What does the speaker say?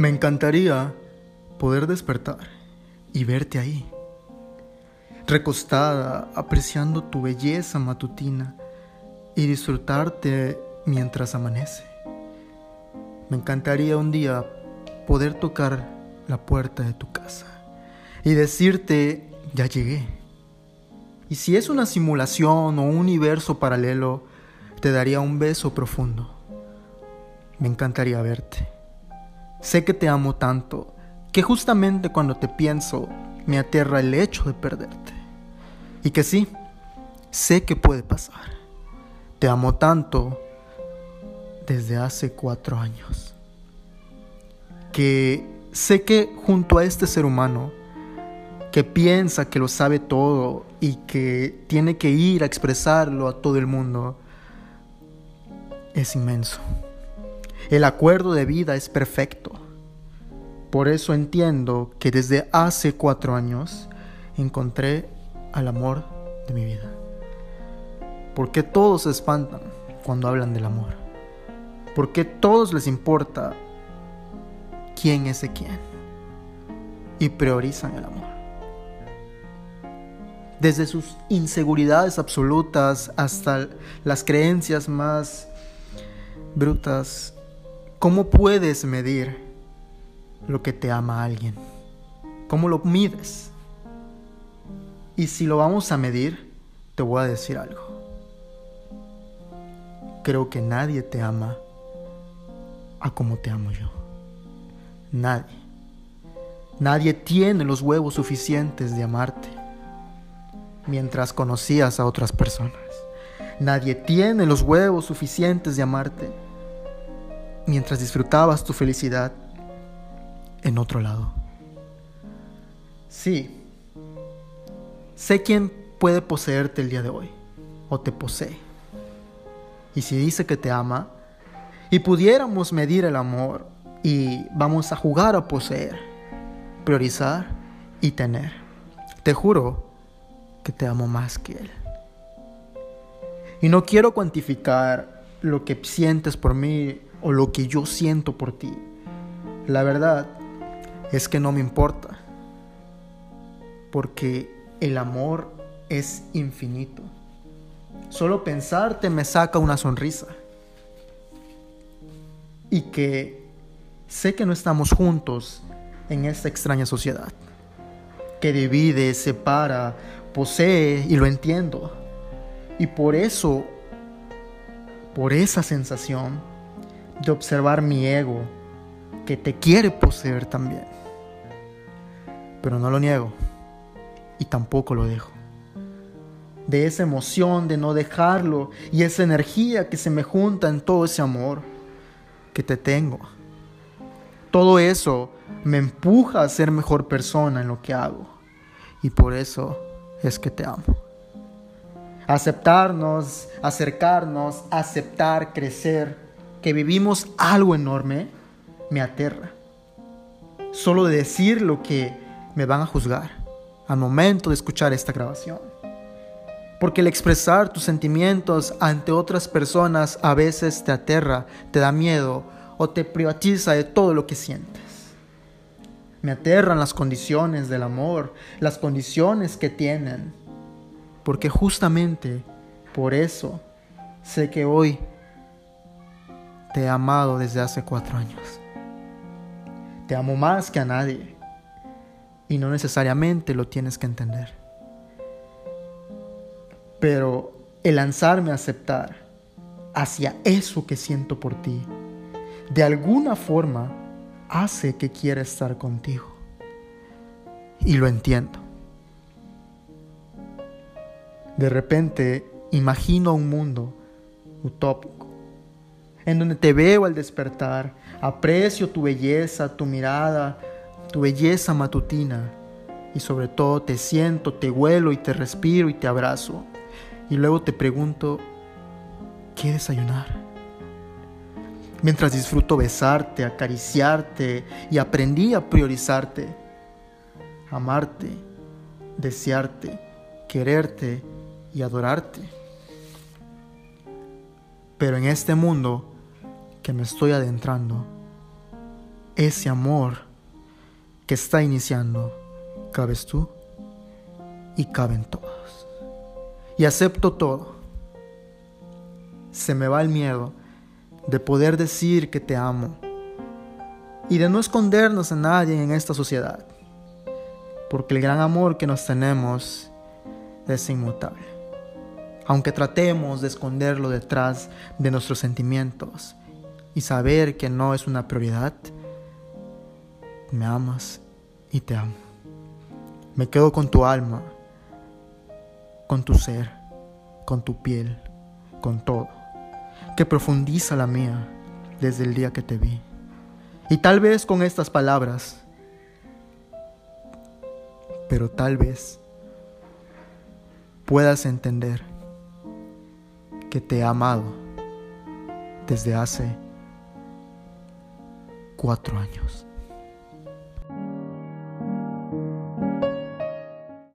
Me encantaría poder despertar y verte ahí, recostada, apreciando tu belleza matutina y disfrutarte mientras amanece. Me encantaría un día poder tocar la puerta de tu casa y decirte, ya llegué. Y si es una simulación o un universo paralelo, te daría un beso profundo. Me encantaría verte. Sé que te amo tanto que justamente cuando te pienso me aterra el hecho de perderte. Y que sí, sé que puede pasar. Te amo tanto desde hace cuatro años. Que sé que junto a este ser humano que piensa que lo sabe todo y que tiene que ir a expresarlo a todo el mundo, es inmenso. El acuerdo de vida es perfecto. Por eso entiendo que desde hace cuatro años encontré al amor de mi vida. Porque todos se espantan cuando hablan del amor. Porque todos les importa quién es de quién. Y priorizan el amor. Desde sus inseguridades absolutas hasta las creencias más brutas, ¿cómo puedes medir lo que te ama alguien? ¿Cómo lo mides? Y si lo vamos a medir, te voy a decir algo. Creo que nadie te ama a como te amo yo. Nadie. Nadie tiene los huevos suficientes de amarte mientras conocías a otras personas. Nadie tiene los huevos suficientes de amarte mientras disfrutabas tu felicidad en otro lado. Sí, sé quién puede poseerte el día de hoy, o te posee. Y si dice que te ama, y pudiéramos medir el amor, y vamos a jugar a poseer, priorizar y tener, te juro que te amo más que él. Y no quiero cuantificar lo que sientes por mí o lo que yo siento por ti. La verdad es que no me importa. Porque el amor es infinito. Solo pensarte me saca una sonrisa. Y que sé que no estamos juntos en esta extraña sociedad. Que divide, separa, posee y lo entiendo. Y por eso, por esa sensación de observar mi ego, que te quiere poseer también. Pero no lo niego y tampoco lo dejo. De esa emoción de no dejarlo y esa energía que se me junta en todo ese amor que te tengo. Todo eso me empuja a ser mejor persona en lo que hago. Y por eso es que te amo aceptarnos, acercarnos, aceptar, crecer, que vivimos algo enorme, me aterra. Solo de decir lo que me van a juzgar al momento de escuchar esta grabación. Porque el expresar tus sentimientos ante otras personas a veces te aterra, te da miedo o te privatiza de todo lo que sientes. Me aterran las condiciones del amor, las condiciones que tienen porque justamente por eso sé que hoy te he amado desde hace cuatro años. Te amo más que a nadie y no necesariamente lo tienes que entender. Pero el lanzarme a aceptar hacia eso que siento por ti, de alguna forma hace que quiera estar contigo. Y lo entiendo. De repente imagino un mundo utópico, en donde te veo al despertar, aprecio tu belleza, tu mirada, tu belleza matutina, y sobre todo te siento, te huelo y te respiro y te abrazo. Y luego te pregunto, ¿qué desayunar? Mientras disfruto besarte, acariciarte y aprendí a priorizarte, amarte, desearte, quererte y adorarte. Pero en este mundo que me estoy adentrando, ese amor que está iniciando, cabes tú y caben todos. Y acepto todo. Se me va el miedo de poder decir que te amo y de no escondernos a nadie en esta sociedad, porque el gran amor que nos tenemos es inmutable. Aunque tratemos de esconderlo detrás de nuestros sentimientos y saber que no es una prioridad, me amas y te amo. Me quedo con tu alma, con tu ser, con tu piel, con todo, que profundiza la mía desde el día que te vi. Y tal vez con estas palabras, pero tal vez puedas entender que te he amado desde hace cuatro años.